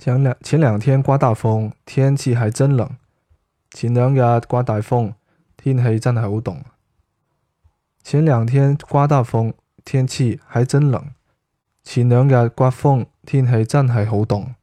前两前两天刮大风，天气还真冷。前两日刮大风，天气真系好冻。前两天刮大风，天气还真冷。前两日刮风，天气真系好冻。